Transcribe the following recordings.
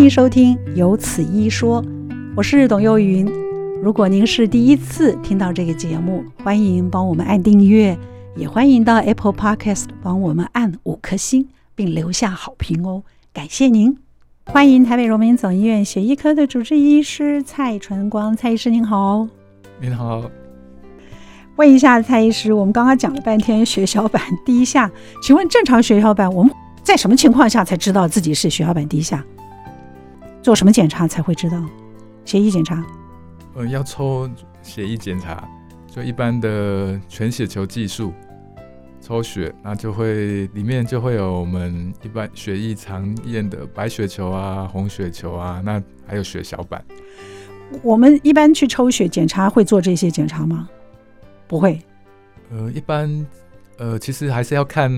迎收听《有此一说》，我是董幼云。如果您是第一次听到这个节目，欢迎帮我们按订阅，也欢迎到 Apple Podcast 帮我们按五颗星，并留下好评哦，感谢您！欢迎台北荣民总医院血液科的主治医师蔡纯光，蔡医师您好。您好。问一下蔡医师，我们刚刚讲了半天血小板低下，请问正常血小板我们在什么情况下才知道自己是血小板低下？做什么检查才会知道？血液检查？呃，要抽血液检查，就一般的全血球计数，抽血，那就会里面就会有我们一般血液常验的白血球啊、红血球啊，那还有血小板。我们一般去抽血检查会做这些检查吗？不会。呃，一般呃，其实还是要看。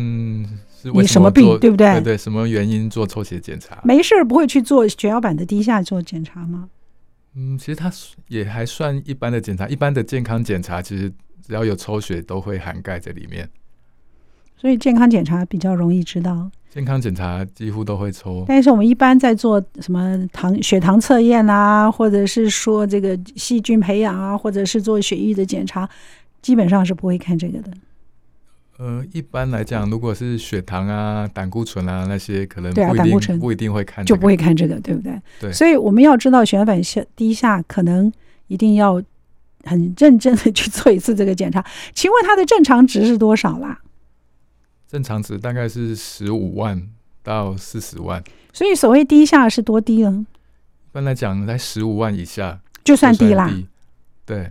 你什么病，对不对？对对，什么原因做抽血检查？没事，不会去做血小板的低下做检查吗？嗯，其实它也还算一般的检查，一般的健康检查，其实只要有抽血都会涵盖在里面。所以健康检查比较容易知道。健康检查几乎都会抽，但是我们一般在做什么糖血糖测验啊，或者是说这个细菌培养啊，或者是做血液的检查，基本上是不会看这个的。呃，一般来讲，如果是血糖啊、胆固醇啊那些，可能不一定，对啊，胆固醇不一定会看，就不会看这个，对不对？对。所以我们要知道血小板下低下，可能一定要很认真的去做一次这个检查。请问它的正常值是多少啦？正常值大概是十五万到四十万。所以所谓低下是多低呢？一般来讲，在十五万以下就算低啦。对，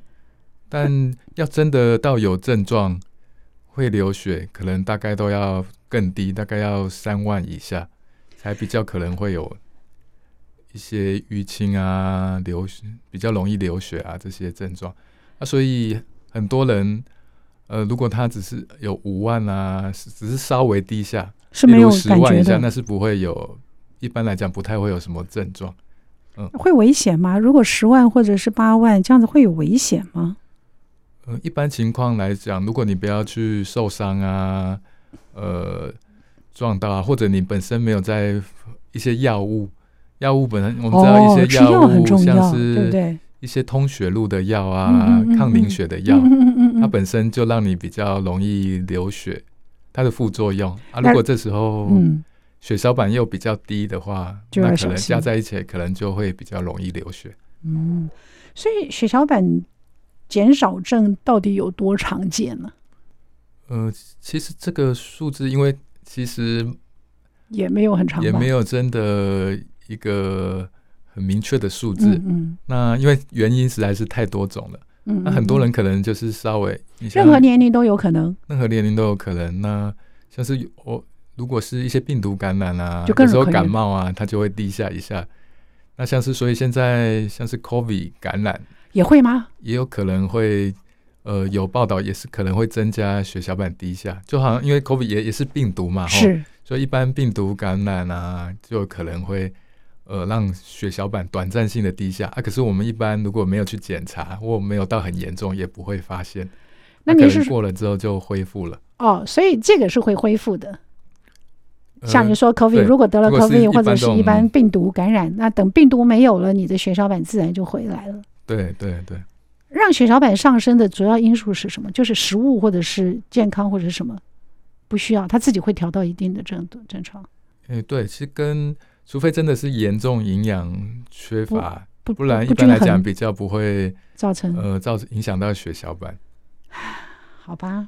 但要真的到有症状。会流血，可能大概都要更低，大概要三万以下，才比较可能会有一些淤青啊、流血比较容易流血啊这些症状。那、啊、所以很多人，呃，如果他只是有五万啊，只是稍微低下，是没有十万以下，那是不会有，一般来讲不太会有什么症状。嗯，会危险吗？如果十万或者是八万这样子会有危险吗？呃，一般情况来讲，如果你不要去受伤啊，呃，撞到啊，或者你本身没有在一些药物，药物本身我们知道一些药物，哦、像是一些通血路的药啊，抗凝血的药，它本身就让你比较容易流血，它的副作用啊，如果这时候血小板又比较低的话，那可能加在一起可能就会比较容易流血。嗯，所以血小板。减少症到底有多常见呢？呃，其实这个数字，因为其实也没有很常，也没有真的一个很明确的数字。嗯，嗯，那因为原因实在是太多种了。嗯，嗯，那很多人可能就是稍微，任何年龄都有可能，任何年龄都有可能。那像是我如果是一些病毒感染啊，有时候感冒啊，它就会低下一下。那像是所以现在像是 COVID 感染。也会吗？也有可能会，呃，有报道也是可能会增加血小板低下，就好像因为 COVID 也也是病毒嘛，是，所以一般病毒感染啊，就可能会，呃，让血小板短暂性的低下啊。可是我们一般如果没有去检查，或没有到很严重，也不会发现。那你是过了之后就恢复了？哦，所以这个是会恢复的。像你说 COVID，如果得了 COVID 或者是一般病毒感染，那等病毒没有了，你的血小板自然就回来了。对对对，让血小板上升的主要因素是什么？就是食物或者是健康或者是什么？不需要，它自己会调到一定的正正常。哎，对，其实跟除非真的是严重营养缺乏，不，不然一般来讲比较不会造成呃造成影响到血小板。好吧，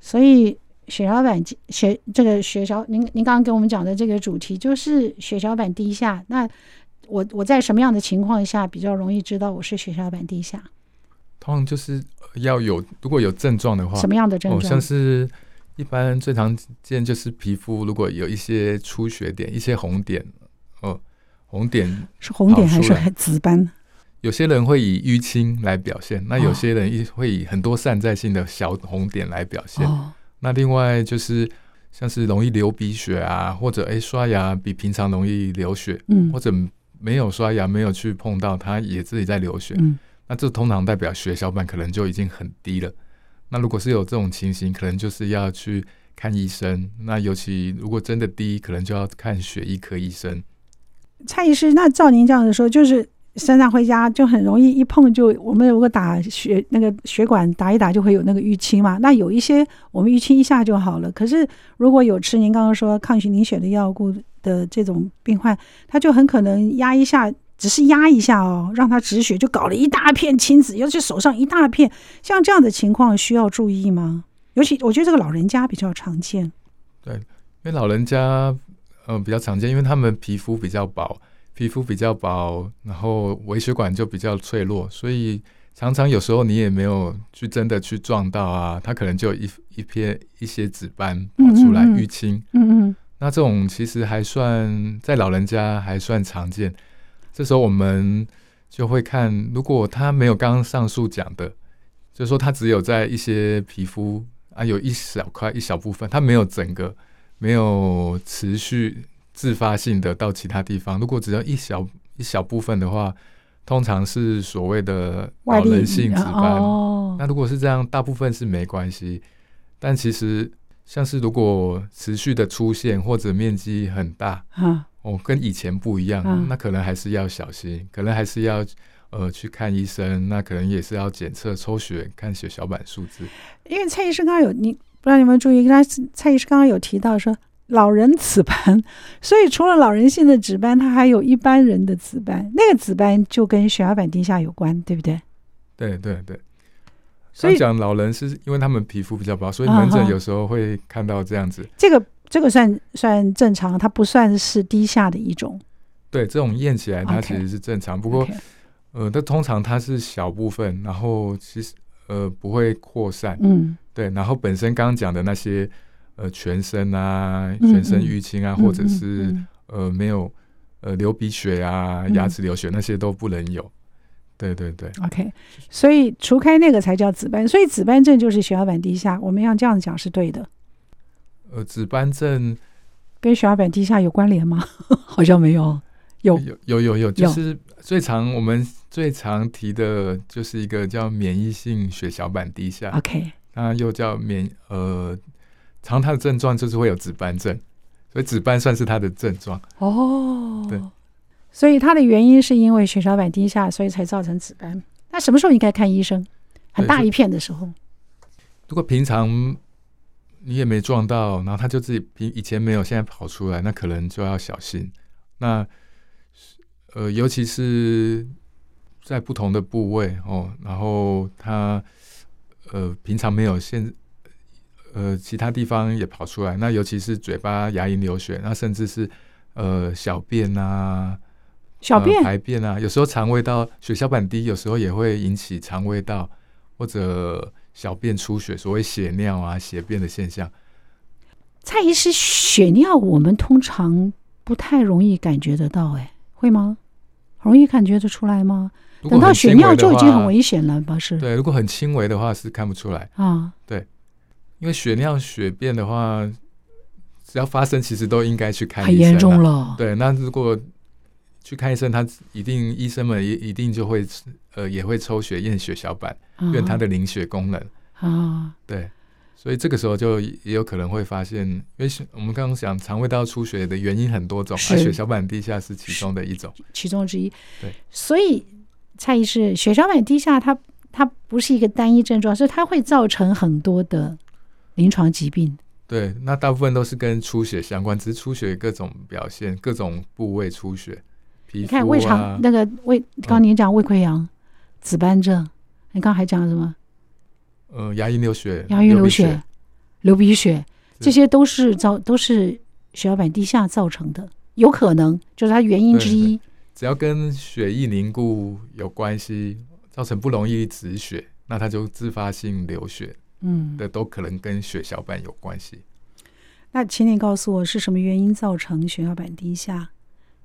所以血小板血这个血小，您您刚刚给我们讲的这个主题就是血小板低下，那。我我在什么样的情况下比较容易知道我是血小板低下？通常就是要有如果有症状的话，什么样的症状？哦，像是一般最常见就是皮肤如果有一些出血点、一些红点，哦，红点是红点还是紫斑？有些人会以淤青来表现，那有些人会以很多散在性的小红点来表现。哦，那另外就是像是容易流鼻血啊，或者哎刷牙比平常容易流血，嗯，或者。没有刷牙，没有去碰到，它也自己在流血。嗯，那这通常代表血小板可能就已经很低了。那如果是有这种情形，可能就是要去看医生。那尤其如果真的低，可能就要看血液科医生。蔡医师，那照您这样子说，就是身上回家就很容易一碰就，我们如果打血那个血管打一打就会有那个淤青嘛。那有一些我们淤青一下就好了，可是如果有吃您刚刚说抗凝血的药物的这种病患，他就很可能压一下，只是压一下哦，让他止血就搞了一大片青紫，尤其手上一大片，像这样的情况需要注意吗？尤其我觉得这个老人家比较常见。对，因为老人家。嗯，比较常见，因为他们皮肤比较薄，皮肤比较薄，然后微血管就比较脆弱，所以常常有时候你也没有去真的去撞到啊，他可能就一一片一些紫斑跑出来淤青。嗯嗯，那这种其实还算在老人家还算常见。这时候我们就会看，如果他没有刚刚上述讲的，就是说他只有在一些皮肤啊有一小块一小部分，他没有整个。没有持续自发性的到其他地方，如果只要一小一小部分的话，通常是所谓的老人性紫斑。那如果是这样，大部分是没关系。但其实像是如果持续的出现或者面积很大，啊、哦，跟以前不一样，啊、那可能还是要小心，可能还是要呃去看医生。那可能也是要检测抽血看血小板数字。因为蔡医生刚刚有你。不知道你们注意，刚才蔡医师刚刚有提到说老人紫斑，所以除了老人性的紫斑，他还有一般人的紫斑。那个紫斑就跟血小板低下有关，对不对？对对对。所以讲老人是因为他们皮肤比较薄，所以门诊有时候会看到这样子。这个这个算算正常，它不算是低下的一种。对，这种验起来它其实是正常，不过呃，但通常它是小部分，然后其实呃不会扩散。嗯。对，然后本身刚刚讲的那些，呃，全身啊，全身淤青啊，嗯嗯、或者是、呃没有呃流鼻血啊，牙齿流血、嗯、那些都不能有。对对对。OK，所以除开那个才叫紫斑，所以紫斑症就是血小板低下，我们要这样讲是对的。呃，紫斑症跟血小板低下有关联吗？好像没有。有有有有有，就是最常我们最常提的就是一个叫免疫性血小板低下。OK。那又叫免呃，常它的症状就是会有紫斑症，所以紫斑算是它的症状哦。对，所以它的原因是因为血小板低下，所以才造成紫斑。那什么时候应该看医生？很大一片的时候。如果平常你也没撞到，然后它就自己平以前没有，现在跑出来，那可能就要小心。那呃，尤其是在不同的部位哦，然后它。呃，平常没有，现呃其他地方也跑出来，那尤其是嘴巴、牙龈流血，那甚至是呃小便啊、小便、呃、排便啊，有时候肠胃道血小板低，有时候也会引起肠胃道或者小便出血，所谓血尿啊、血便的现象。蔡医师，血尿我们通常不太容易感觉得到，哎，会吗？容易感觉得出来吗？等到血尿就已经很危险了，吧是？对，如果很轻微的话是看不出来啊。对，因为血尿、血便的话，只要发生，其实都应该去看医生。很严重了。对，那如果去看医生，他一定医生们也一定就会呃也会抽血验血小板，验他的凝血功能啊。对，所以这个时候就也有可能会发现，因为我们刚刚讲肠胃道出血的原因很多种，而血小板低下是其中的一种，其中之一。对，所以。蔡医师，血小板低下它，它它不是一个单一症状，所以它会造成很多的临床疾病。对，那大部分都是跟出血相关，只是出血各种表现，各种部位出血，你看胃肠那个胃，刚刚您讲胃溃疡、紫斑症，你刚刚还讲什么？呃，牙龈流血、牙龈流血、流鼻血，这些都是造都是血小板低下造成的，有可能就是它原因之一。只要跟血液凝固有关系，造成不容易止血，那它就自发性流血，嗯，的都可能跟血小板有关系。那请你告诉我是什么原因造成血小板低下？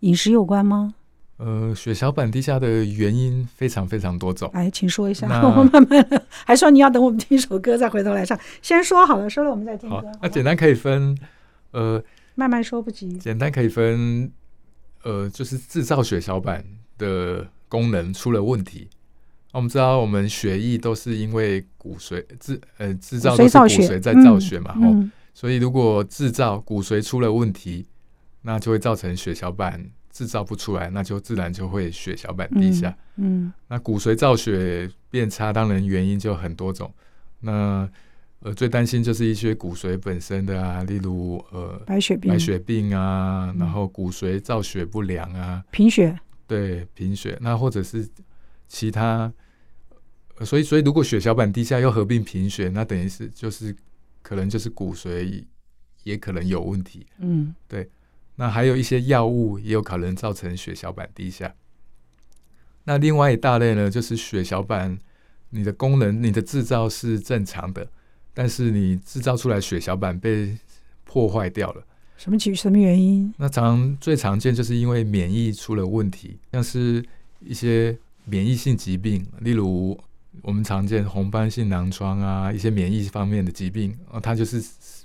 饮食有关吗？呃，血小板低下的原因非常非常多种。哎，请说一下，那我们慢慢。还说你要等我们听一首歌再回头来唱？先说好了，说了我们再听歌。好，那简单可以分，呃，慢慢说不急。简单可以分。呃，就是制造血小板的功能出了问题。我们知道，我们血液都是因为骨髓制呃制造都是骨髓在造血嘛，哦，所以如果制造骨髓出了问题，那就会造成血小板制造不出来，那就自然就会血小板低下。嗯，嗯那骨髓造血变差，当然原因就很多种。那呃，最担心就是一些骨髓本身的啊，例如呃白血病、白血病啊，然后骨髓造血不良啊，贫血，对贫血，那或者是其他，呃、所以所以如果血小板低下又合并贫血，那等于是就是可能就是骨髓也可能有问题。嗯，对。那还有一些药物也有可能造成血小板低下。那另外一大类呢，就是血小板，你的功能、你的制造是正常的，但是你制造出来血小板被破坏掉了。什么什么原因？那常最常见就是因为免疫出了问题，像是一些免疫性疾病，例如我们常见红斑性狼疮啊，一些免疫方面的疾病，它就是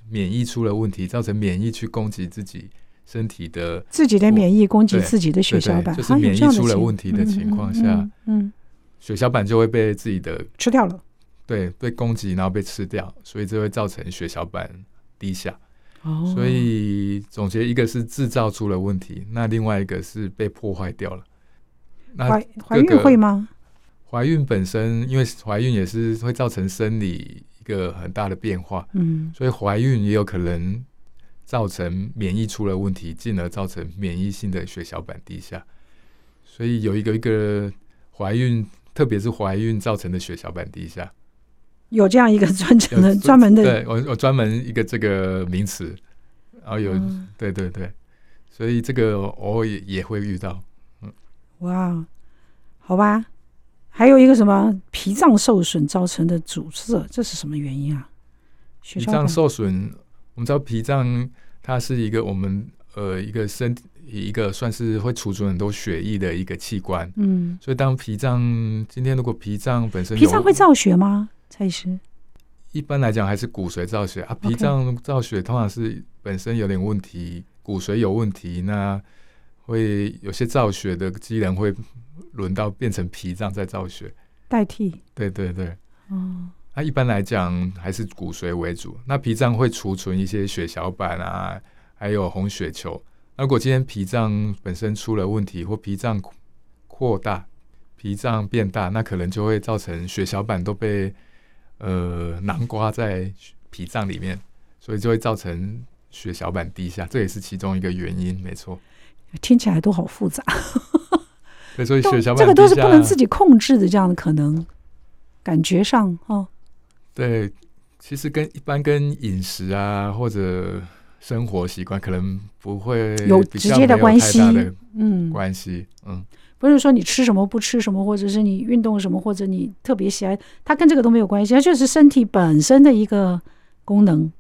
免疫出了问题，造成免疫去攻击自己。身体的自己的免疫攻击自己的血小板，就是免疫出了问题的情况下，嗯，嗯，血小板就会被自己的吃掉了，对，被攻击然后被吃掉，所以这会造成血小板低下。哦，所以总结一个是制造出了问题，那另外一个是被破坏掉了。那怀怀孕会吗？怀孕本身，因为怀孕也是会造成生理一个很大的变化，嗯，所以怀孕也有可能。造成免疫出了问题，进而造成免疫性的血小板低下，所以有一个一个怀孕，特别是怀孕造成的血小板低下，有这样一个专程的专门的，对我我专门一个这个名词，然后有、嗯、对对对，所以这个偶尔也也会遇到，嗯，哇，好吧，还有一个什么？脾脏受损造成的阻塞，这是什么原因啊？脾脏受损。我们知道脾脏它是一个我们呃一个身体一个算是会储存很多血液的一个器官，嗯，所以当脾脏今天如果脾脏本身脾脏会造血吗？蔡医师，一般来讲还是骨髓造血。啊，脾脏造血通常是本身有点问题，骨髓有问题，那会有些造血的机能会轮到变成脾脏在造血。代替，对对对，哦。那一般来讲还是骨髓为主，那脾脏会储存一些血小板啊，还有红血球。如果今天脾脏本身出了问题，或脾脏扩大、脾脏变大，那可能就会造成血小板都被呃囊括在脾脏里面，所以就会造成血小板低下，这也是其中一个原因，没错。听起来都好复杂，所以血小板这个都是不能自己控制的，这样的可能感觉上哦。对，其实跟一般跟饮食啊或者生活习惯可能不会有直接的关系，嗯，关系，嗯，不是说你吃什么不吃什么，或者是你运动什么，或者你特别喜爱，它跟这个都没有关系，它就是身体本身的一个功能。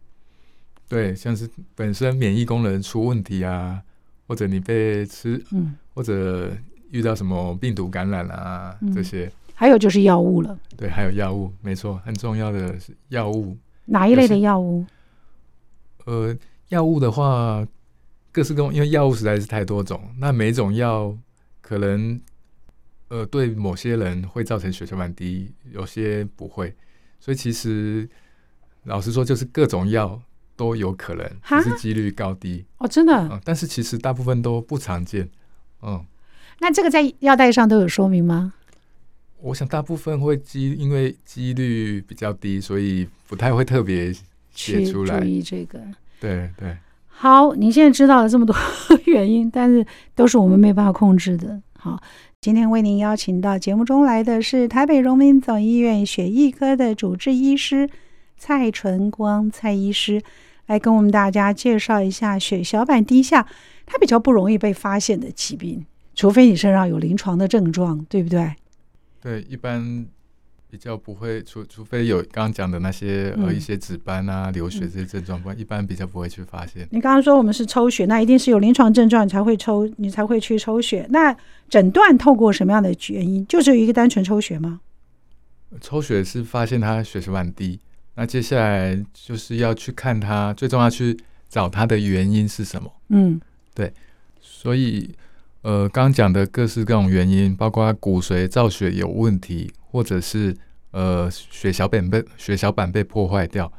对，像是本身免疫功能出问题啊，或者你被吃，嗯，或者遇到什么病毒感染啊，嗯，这些。还有就是药物了，对，还有药物，没错，很重要的是药物。哪一类的药物？呃，药物的话，各式各样，因为药物实在是太多种，那每种药可能，呃，对某些人会造成血小板低，有些不会，所以其实老实说，就是各种药都有可能，只是几率高低。哦，真的？嗯，但是其实大部分都不常见。嗯，那这个在药袋上都有说明吗？我想大部分会机，因为几率比较低，所以不太会特别写出来。注意这个，对对。好，你现在知道了这么多 原因，但是都是我们没办法控制的。好，今天为您邀请到节目中来的是台北荣民总医院血液科的主治医师蔡纯光蔡医师，来跟我们大家介绍一下血小板低下，它比较不容易被发现的疾病，除非你身上有临床的症状，对不对？对，一般比较不会，除除非有刚刚讲的那些呃一些紫斑啊、流血这些症状，不然一般比较不会去发现。你刚刚说我们是抽血，那一定是有临床症状你才会抽，你才会去抽血。那诊断透过什么样的原因？就只有一个单纯抽血吗？抽血是发现他血小板低，那接下来就是要去看他，最重要去找他的原因是什么。嗯，对，所以。呃，刚刚讲的各式各种原因，包括骨髓造血有问题，或者是呃血小板被血小板被破坏掉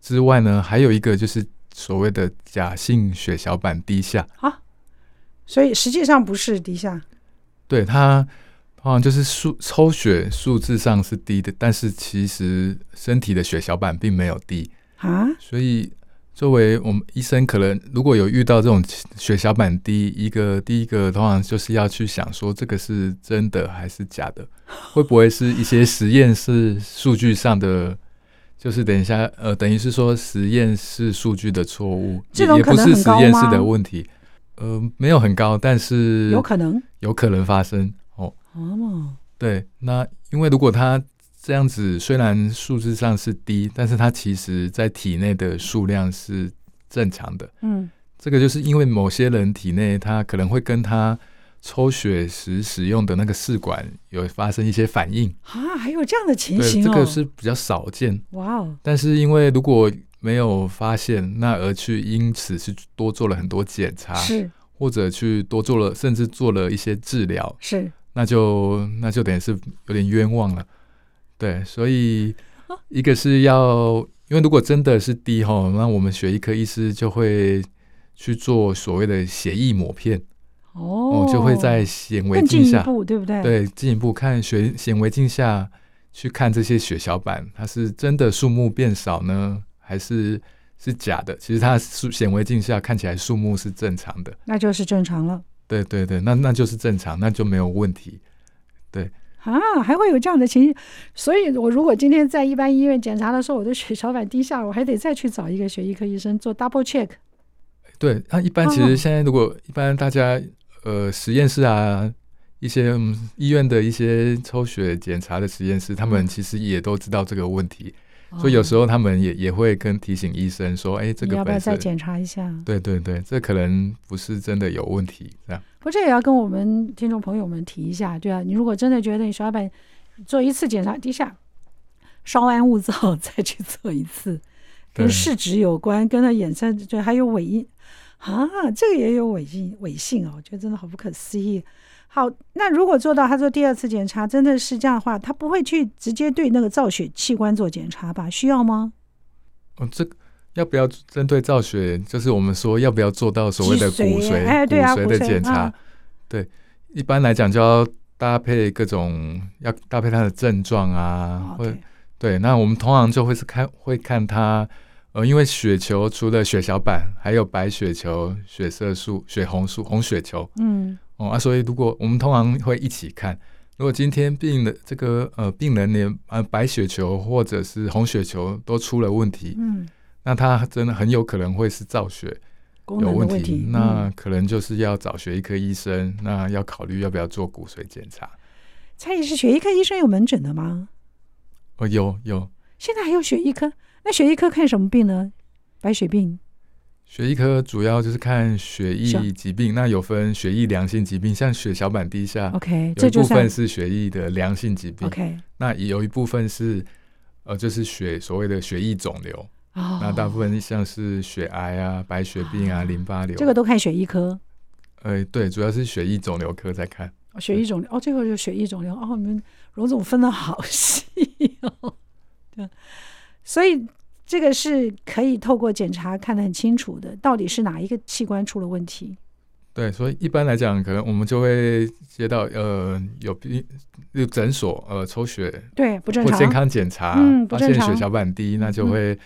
之外呢，还有一个就是所谓的假性血小板低下。啊，所以实际上不是低下。对，它好像就是数抽血数字上是低的，但是其实身体的血小板并没有低啊。所以作为我们医生，可能如果有遇到这种血小板低，一个第一个通常就是要去想说，这个是真的还是假的？会不会是一些实验室数据上的？就是等一下，呃，等于是说实验室数据的错误，这种也不是实验室的问题，呃，没有很高，但是有可能有可能发生哦。哦，对，那因为如果它这样子，虽然数字上是低，但是它其实在体内的数量是正常的。嗯，这个就是因为某些人体内他可能会跟他。抽血时使用的那个试管有发生一些反应啊，还有这样的情形哦，这个是比较少见。哇哦！但是因为如果没有发现，那而去因此是多做了很多检查，是或者去多做了，甚至做了一些治疗，是那就那就等于是有点冤枉了。对，所以一个是要，因为如果真的是低吼，那我们血液科医师就会去做所谓的血液抹片。哦，就会在显微镜下，对不对？对，进一步看血显微镜下去看这些血小板，它是真的数目变少呢，还是是假的？其实它数显微镜下看起来数目是正常的，那就是正常了。对对对，那那就是正常，那就没有问题。对啊，还会有这样的情形，所以我如果今天在一般医院检查的时候，我的血小板低下，我还得再去找一个血液科医生做 double check。对，那一般其实现在如果一般大家。呃，实验室啊，一些、嗯、医院的一些抽血检查的实验室，他们其实也都知道这个问题，嗯、所以有时候他们也也会跟提醒医生说：“哎，这个要不要再检查一下？”对对对，这可能不是真的有问题，这样。不，这也要跟我们听众朋友们提一下，对啊，你如果真的觉得你血小板做一次检查低下，稍安勿躁，再去做一次，跟试纸有关，跟它衍生就还有尾音。啊，这个也有尾音尾性哦，我觉得真的好不可思议。好，那如果做到他做第二次检查，真的是这样的话，他不会去直接对那个造血器官做检查吧？需要吗？哦，这要不要针对造血？就是我们说要不要做到所谓的骨髓？哎，对啊，骨髓的检查。啊、对，一般来讲就要搭配各种，要搭配他的症状啊，会、哦 okay、对。那我们通常就会是看会看他。呃，因为血球除了血小板，还有白血球、血色素、血红素、红血球，嗯，哦啊，所以如果我们通常会一起看，如果今天病人这个呃病人连呃白血球或者是红血球都出了问题，嗯，那他真的很有可能会是造血有问题，那可能就是要找血液科医生，嗯、那要考虑要不要做骨髓检查。蔡医师，血液科医生有门诊的吗？哦，有有，现在还有血液科。那血液科看什么病呢？白血病。血液科主要就是看血液疾病，那有分血液良性疾病，像血小板低下，OK，有一部分是血液的良性疾病，OK，那也有一部分是呃，就是血所谓的血液肿瘤，oh. 那大部分像是血癌啊、白血病啊、淋巴瘤，这个都看血液科。呃，对，主要是血液肿瘤科在看。血液肿瘤哦，这个就血液肿瘤哦，你们荣总分得好细哦，对。所以这个是可以透过检查看得很清楚的，到底是哪一个器官出了问题？对，所以一般来讲，可能我们就会接到呃有病有诊所呃抽血，对，不正常，或健康检查，嗯，发现血小板低，那就会、嗯、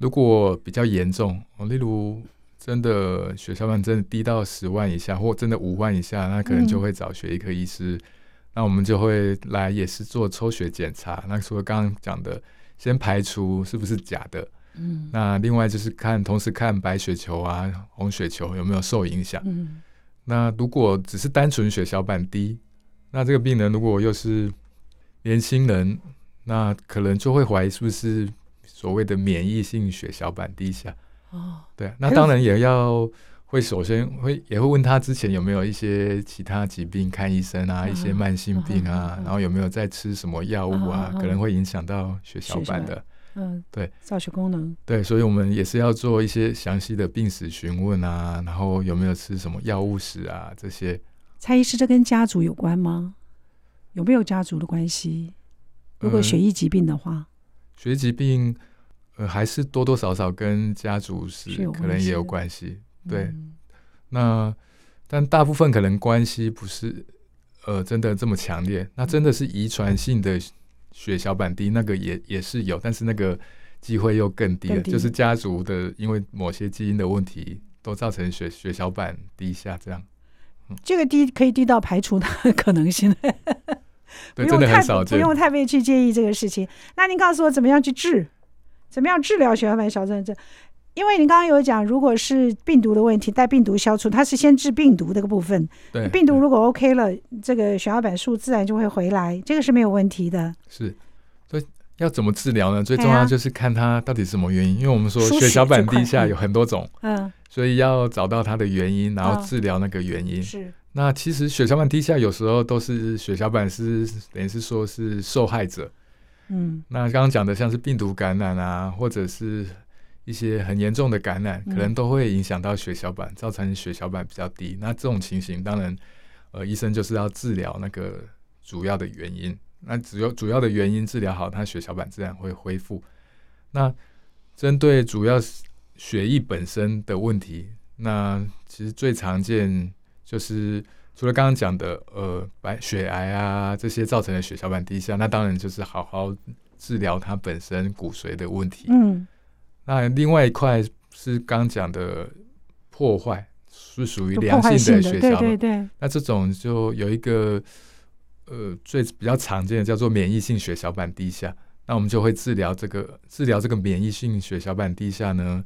如果比较严重，例如真的血小板真的低到十万以下，或真的五万以下，那可能就会找血液科医师，嗯、那我们就会来也是做抽血检查。那除了刚刚讲的。先排除是不是假的，嗯，那另外就是看，同时看白血球啊、红血球有没有受影响，嗯，那如果只是单纯血小板低，那这个病人如果又是年轻人，那可能就会怀疑是不是所谓的免疫性血小板低下，哦，对，那当然也要。会首先会也会问他之前有没有一些其他疾病看医生啊，一些慢性病啊，然后有没有在吃什么药物啊，可能会影响到血小板的，嗯，对，造血功能，对，所以我们也是要做一些详细的病史询问啊，然后有没有吃什么药物史啊这些。蔡医师，这跟家族有关吗？有没有家族的关系？如果血液疾病的话，血液疾病呃还是多多少少跟家族是可能也有关系。对，嗯、那但大部分可能关系不是呃真的这么强烈。那真的是遗传性的血小板低，那个也也是有，但是那个机会又更低了。就是家族的因为某些基因的问题，都造成血血小板低下这样。嗯、这个低可以低到排除的可能性。对，真的很少见。不用太被去介意这个事情。那您告诉我，怎么样去治？怎么样治疗血小板小症症？因为你刚刚有讲，如果是病毒的问题，带病毒消除，它是先治病毒这个部分。对，病毒如果 OK 了，这个血小板数自然就会回来，这个是没有问题的。是，所以要怎么治疗呢？最重要就是看它到底是什么原因。因为我们说血小板低下有很多种，嗯，所以要找到它的原因，然后治疗那个原因。是。那其实血小板低下有时候都是血小板是等于是说是受害者。嗯，那刚刚讲的像是病毒感染啊，或者是一些很严重的感染，可能都会影响到血小板，造成血小板比较低。那这种情形，当然，呃，医生就是要治疗那个主要的原因。那只有主要的原因治疗好，他血小板自然会恢复。那针对主要血液本身的问题，那其实最常见就是。除了刚刚讲的呃白血癌啊这些造成的血小板低下，那当然就是好好治疗它本身骨髓的问题。嗯，那另外一块是刚刚讲的破坏，是属于良性的血小板。对对对。那这种就有一个呃最比较常见的叫做免疫性血小板低下，那我们就会治疗这个治疗这个免疫性血小板低下呢，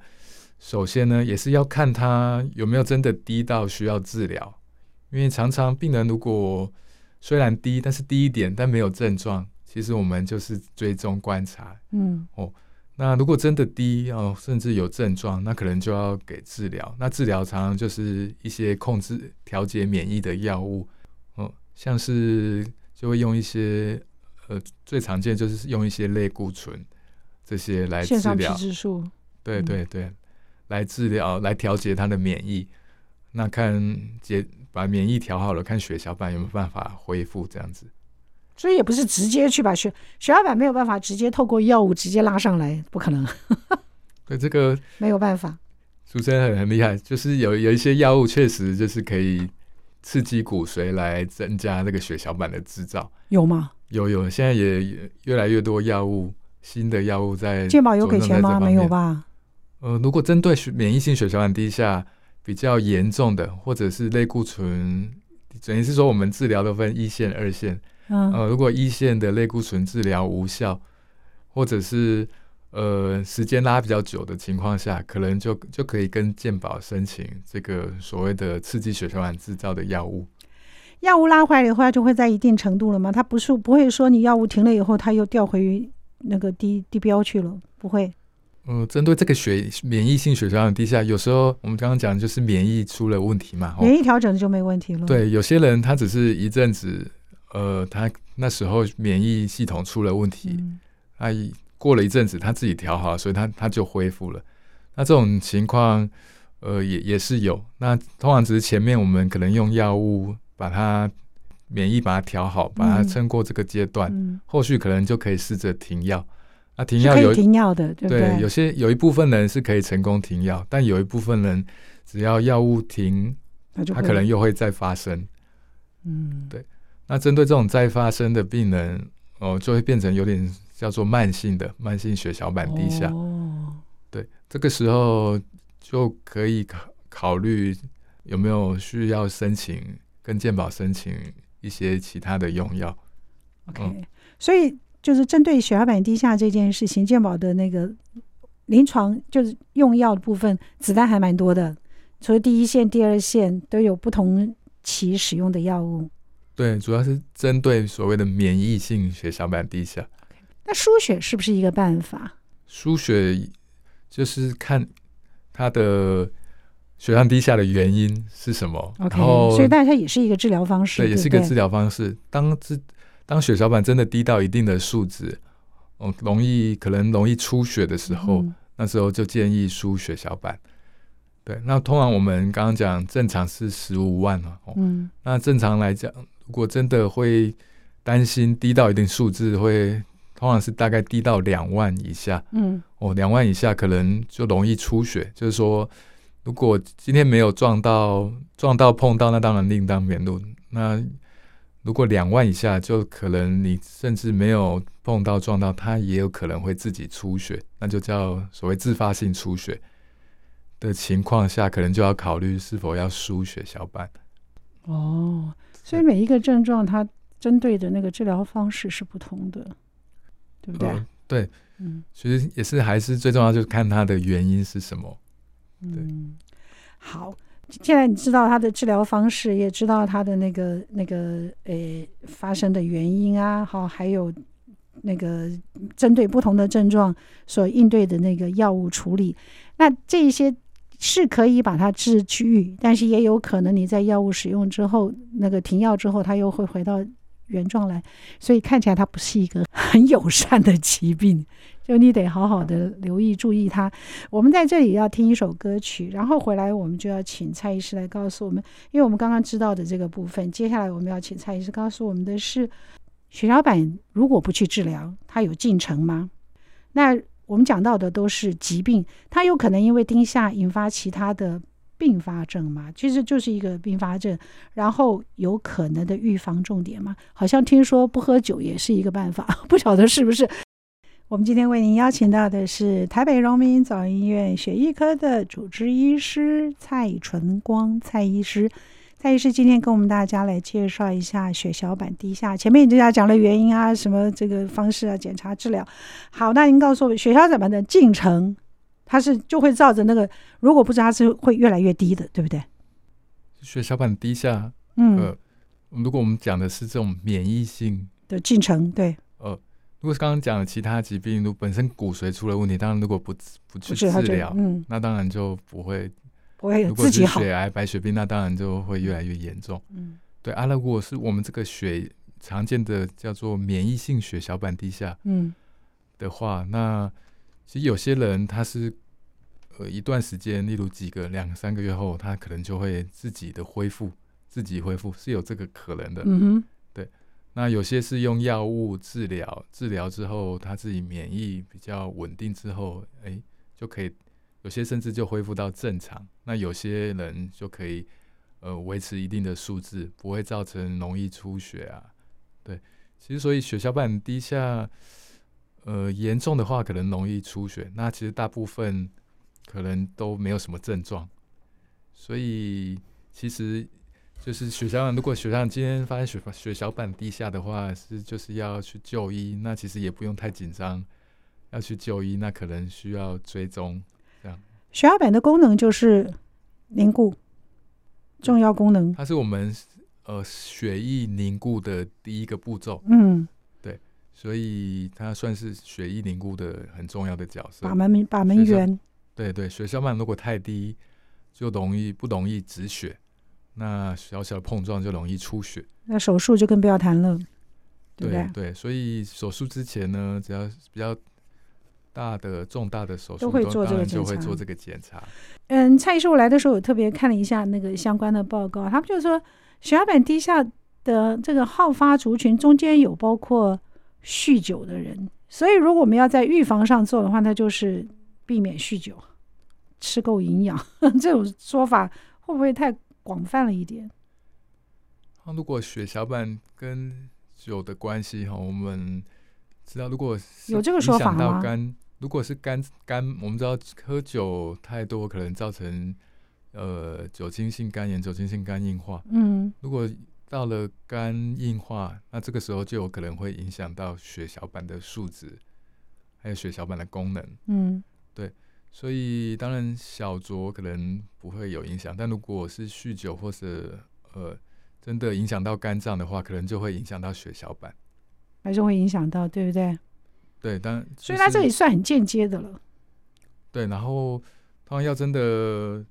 首先呢也是要看它有没有真的低到需要治疗。因为常常病人如果虽然低，但是低一点，但没有症状，其实我们就是追踪观察。嗯，哦，那如果真的低哦，甚至有症状，那可能就要给治疗。那治疗常常就是一些控制、调节免疫的药物。哦，像是就会用一些呃，最常见就是用一些类固醇这些来治疗。对对对，嗯、来治疗，来调节它的免疫。那看结。把免疫调好了，看血小板有没有办法恢复这样子。所以也不是直接去把血血小板没有办法直接透过药物直接拉上来，不可能。对这个没有办法。主持人很很厉害，就是有有一些药物确实就是可以刺激骨髓来增加那个血小板的制造。有吗？有有，现在也越来越多药物，新的药物在。健保有给钱吗？没有吧？呃，如果针对免疫性血小板低下。比较严重的，或者是类固醇，等于是说我们治疗都分一线、二线。嗯，呃，如果一线的类固醇治疗无效，或者是呃时间拉比较久的情况下，可能就就可以跟健保申请这个所谓的刺激血小板制造的药物。药物拉回来以后，它就会在一定程度了吗？它不是不会说你药物停了以后，它又掉回那个低低标去了，不会。嗯，针对这个血免疫性血小板低下，有时候我们刚刚讲就是免疫出了问题嘛，免疫调整就没问题了。对，有些人他只是一阵子，呃，他那时候免疫系统出了问题，他、嗯、过了一阵子他自己调好，所以他他就恢复了。那这种情况，呃，也也是有。那通常只是前面我们可能用药物把它免疫把它调好，把它撑过这个阶段，嗯、后续可能就可以试着停药。啊，停药有停药的，对有些有一部分人是可以成功停药，但有一部分人只要药物停，他可能又会再发生。嗯，对。那针对这种再发生的病人，哦，就会变成有点叫做慢性的慢性血小板低下。哦，对，这个时候就可以考考虑有没有需要申请跟健保申请一些其他的用药。OK，嗯，所以。就是针对血小板低下这件事情，健保的那个临床就是用药的部分，子弹还蛮多的。除了第一线、第二线都有不同期使用的药物。对，主要是针对所谓的免疫性血小板低下。那输血是不是一个办法？输血就是看它的血糖低下的原因是什么。OK，所以但它也是一个治疗方式。对，也是一个治疗方式。当治当血小板真的低到一定的数值，哦，容易可能容易出血的时候，嗯、那时候就建议输血小板。对，那通常我们刚刚讲正常是十五万嘛，哦，嗯，那正常来讲，如果真的会担心低到一定数字，会通常是大概低到两万以下，嗯，哦，两万以下可能就容易出血，就是说如果今天没有撞到，撞到碰到，那当然另当别论。那如果两万以下，就可能你甚至没有碰到撞到，它也有可能会自己出血，那就叫所谓自发性出血的情况下，可能就要考虑是否要输血小板。哦，所以每一个症状它针对的那个治疗方式是不同的，对不对？呃、对，嗯，其实也是还是最重要，就是看它的原因是什么。嗯，好，现在你知道他的治疗方式，也知道他的那个那个呃发生的原因啊，好，还有那个针对不同的症状所应对的那个药物处理，那这些是可以把它治愈，但是也有可能你在药物使用之后，那个停药之后，它又会回到原状来，所以看起来它不是一个很友善的疾病。就你得好好的留意注意它。我们在这里要听一首歌曲，然后回来我们就要请蔡医师来告诉我们，因为我们刚刚知道的这个部分，接下来我们要请蔡医师告诉我们的是，血小板如果不去治疗，它有进程吗？那我们讲到的都是疾病，它有可能因为丁下引发其他的并发症吗？其实就是一个并发症，然后有可能的预防重点吗？好像听说不喝酒也是一个办法，不晓得是不是？我们今天为您邀请到的是台北荣民总医院血液科的主治医师蔡纯光蔡医师。蔡医师今天跟我们大家来介绍一下血小板低下。前面已经讲了原因啊，什么这个方式啊，检查治疗。好，那您告诉我，血小板的进程，它是就会照着那个，如果不知道它是会越来越低的，对不对？血小板低下，嗯、呃，如果我们讲的是这种免疫性的进程，对，呃。如果是刚刚讲的其他疾病，如果本身骨髓出了问题，当然如果不不去治疗，嗯，那当然就不会不会如果是血癌、白血病，那当然就会越来越严重。嗯，对啊，那如果是我们这个血常见的叫做免疫性血小板低下，嗯的话，那其实有些人他是呃一段时间，例如几个两三个月后，他可能就会自己的恢复，自己恢复是有这个可能的。嗯哼。那有些是用药物治疗，治疗之后他自己免疫比较稳定之后，哎、就可以，有些甚至就恢复到正常。那有些人就可以，呃，维持一定的数字，不会造成容易出血啊。对，其实所以血小板低下，呃，严重的话可能容易出血。那其实大部分可能都没有什么症状，所以其实。就是血小板，如果血小板今天发现血血小板低下的话，是就是要去就医。那其实也不用太紧张，要去就医，那可能需要追踪。这样，血小板的功能就是凝固，重要功能。它是我们呃血液凝固的第一个步骤。嗯，对，所以它算是血液凝固的很重要的角色。把门把门员。对对，血小板如果太低，就容易不容易止血。那小小的碰撞就容易出血，那手术就更不要谈了，对不对？对，所以手术之前呢，只要比较大的、重大的手术，都会做这个检查。就会做这个检查。嗯，蔡医师，我来的时候，我特别看了一下那个相关的报告，他们就说血小板低下的这个好发族群中间有包括酗酒的人，所以如果我们要在预防上做的话，那就是避免酗酒，吃够营养。这种说法会不会太？广泛了一点。那如果血小板跟酒的关系哈，我们知道，如果有这个说法吗？肝，如果是肝肝，我们知道喝酒太多可能造成呃酒精性肝炎、酒精性肝硬化。嗯，如果到了肝硬化，那这个时候就有可能会影响到血小板的数值，还有血小板的功能。嗯，对。所以当然小酌可能不会有影响，但如果是酗酒或者呃真的影响到肝脏的话，可能就会影响到血小板，还是会影响到，对不对？对，当然，所以它这里算很间接的了。对，然后当然要真的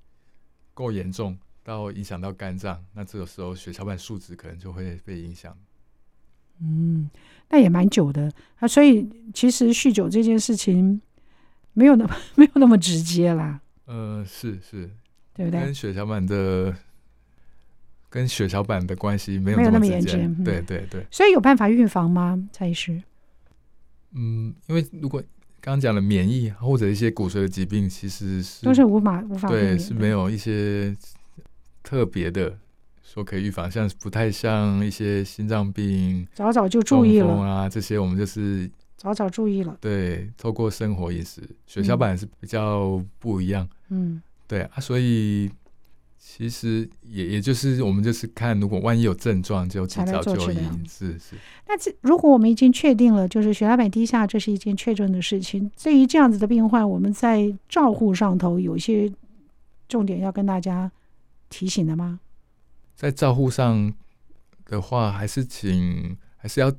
够严重到影响到肝脏，那这个时候血小板数值可能就会被影响。嗯，那也蛮久的啊。所以其实酗酒这件事情。没有那么 没有那么直接啦。呃，是是，对不对？跟血小板的跟血小板的关系没有那么严重。对对对。所以有办法预防吗？蔡医师？嗯，因为如果刚刚讲了免疫或者一些骨髓的疾病，其实是都是无法无法对，是没有一些特别的说可以预防，像不太像一些心脏病，早早就注意了啊，这些我们就是早早注意了。对，透过生活饮食，血小板是比较不一样。嗯，对啊，所以。其实也也就是我们就是看，如果万一有症状，就及早就医。是是。那这如果我们已经确定了，就是血小板低下，这是一件确诊的事情。对于这样子的病患，我们在照护上头有一些重点要跟大家提醒的吗？在照护上的话，还是请还是要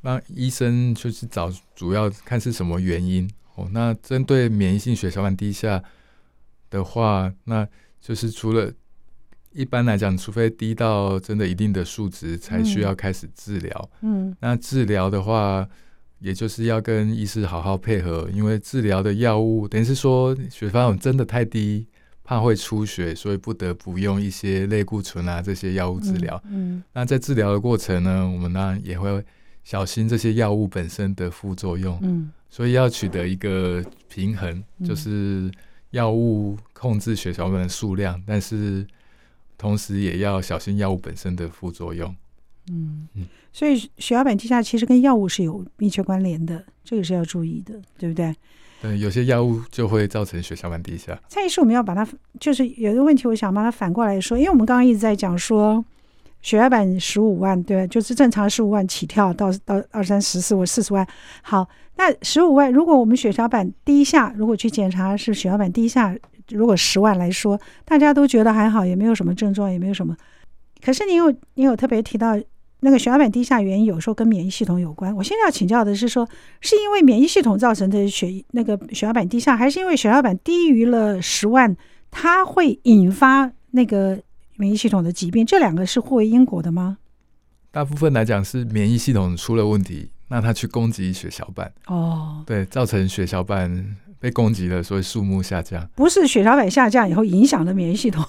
让医生就是找主要看是什么原因哦。那针对免疫性血小板低下的话，那就是除了一般来讲，除非低到真的一定的数值，才需要开始治疗。嗯，那治疗的话，也就是要跟医师好好配合，因为治疗的药物等于是说血小板真的太低，怕会出血，所以不得不用一些类固醇啊这些药物治疗。嗯，那在治疗的过程呢，我们呢也会小心这些药物本身的副作用。嗯，所以要取得一个平衡，就是。药物控制血小板的数量，但是同时也要小心药物本身的副作用。嗯嗯，所以血小板低下其实跟药物是有密切关联的，这个是要注意的，对不对？对，有些药物就会造成血小板低下。蔡医师，我们要把它就是有一个问题，我想把它反过来说，因为我们刚刚一直在讲说血小板十五万，对，就是正常十五万起跳到到二三十四或四十万，好。那十五万，如果我们血小板低下，如果去检查是血小板低下，如果十万来说，大家都觉得还好，也没有什么症状，也没有什么。可是你有你有特别提到那个血小板低下原因，有时候跟免疫系统有关。我现在要请教的是说，是因为免疫系统造成的血那个血小板低下，还是因为血小板低于了十万，它会引发那个免疫系统的疾病？这两个是互为因果的吗？大部分来讲是免疫系统出了问题。那它去攻击血小板哦，对，造成血小板被攻击了，所以数目下降。不是血小板下降以后影响了免疫系统。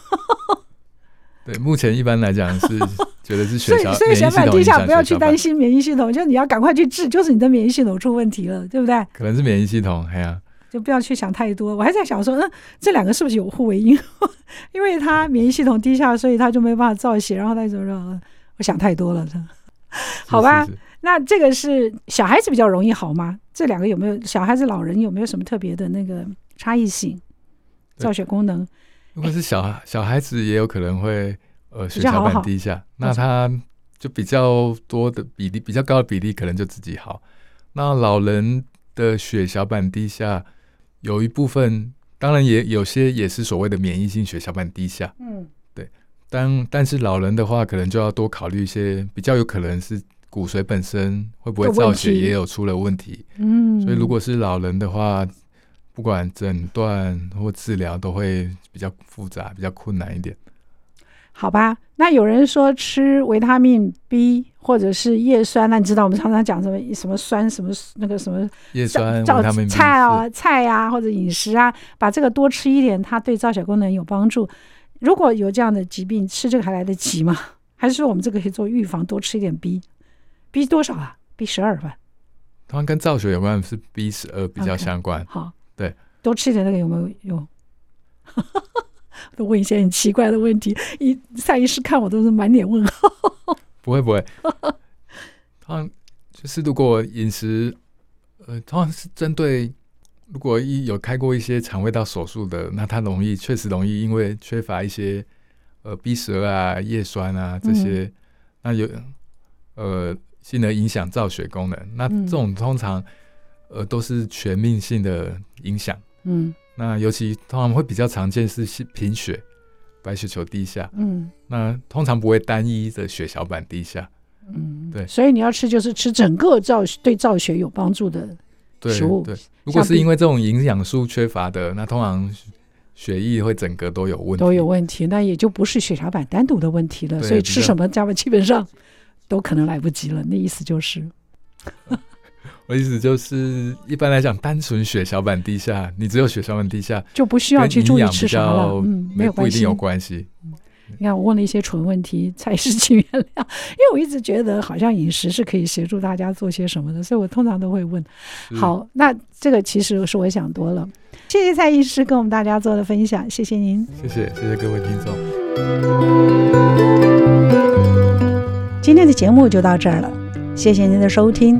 对，目前一般来讲是觉得是血小，所以血小板低下不要去担心免疫系统，就你要赶快去治，就是你的免疫系统出问题了，对不对？可能是免疫系统，哎呀，就不要去想太多。我还在想说，嗯，这两个是不是有互为因？因为他免疫系统低下，所以他就没办法造血，然后他就说，我想太多了，好吧？是是是那这个是小孩子比较容易好吗？这两个有没有小孩子、老人有没有什么特别的那个差异性？造血功能？如果是小孩小孩子也有可能会呃血小板低下，好好那他就比较多的比例比较高的比例可能就自己好。那老人的血小板低下有一部分，当然也有些也是所谓的免疫性血小板低下。嗯，对。但但是老人的话，可能就要多考虑一些比较有可能是。骨髓本身会不会造血也有出了问题，嗯，所以如果是老人的话，不管诊断或治疗都会比较复杂，比较困难一点。好吧，那有人说吃维他命 B 或者是叶酸，那你知道我们常常讲什么什么酸什么那个什么叶酸菜啊菜啊或者饮食啊，把这个多吃一点，它对造血功能有帮助。如果有这样的疾病，吃这个还来得及吗？还是说我们这个可以做预防，多吃一点 B？B 多少啊？B 十二吧。当然跟造血有关，是 B 十二比较相关。Okay, 好，对，多吃一点那个有没有用？都问一些很奇怪的问题，一蔡医师看我都是满脸问号。不会不会，通常就是如果饮食，呃，通常是针对如果一有开过一些肠胃道手术的，那他容易确实容易因为缺乏一些呃 B 十二啊、叶酸啊这些，嗯、那有呃。进而影响造血功能，那这种通常、嗯、呃都是全面性的影响。嗯，那尤其通常会比较常见是贫血、白血球低下。嗯，那通常不会单一的血小板低下。嗯，对。所以你要吃就是吃整个造对造血有帮助的食物。对，对，如果是因为这种营养素缺乏的，那通常血液会整个都有问题，都有问题，那也就不是血小板单独的问题了。所以吃什么，家们基本上。都可能来不及了，那意思就是，我意思就是，一般来讲，单纯血小板低下，你只有血小板低下，就不需要去注意吃什么了，嗯，没有关系，不一定有关系。你看，我问了一些蠢问题，蔡医师请原谅，因为我一直觉得好像饮食是可以协助大家做些什么的，所以我通常都会问。好，那这个其实是我想多了。谢谢蔡医师跟我们大家做的分享，谢谢您。谢谢，谢谢各位听众。今天的节目就到这儿了，谢谢您的收听，